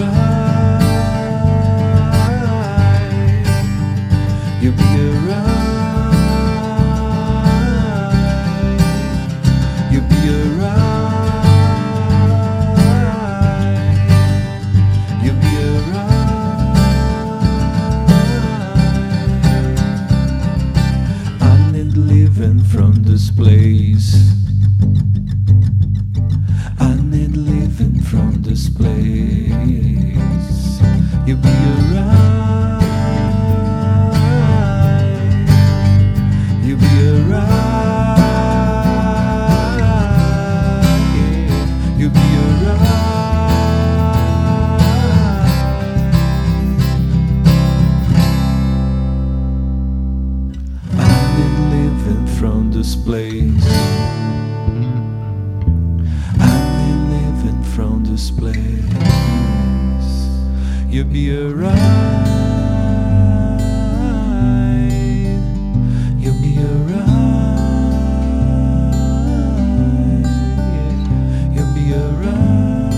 alright. You'll be alright. You'll be alright. You'll be alright. I need living from this place. I need living from this place. You'll be alright. You'll be alright. You'll be alright.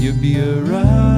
You'll be alright.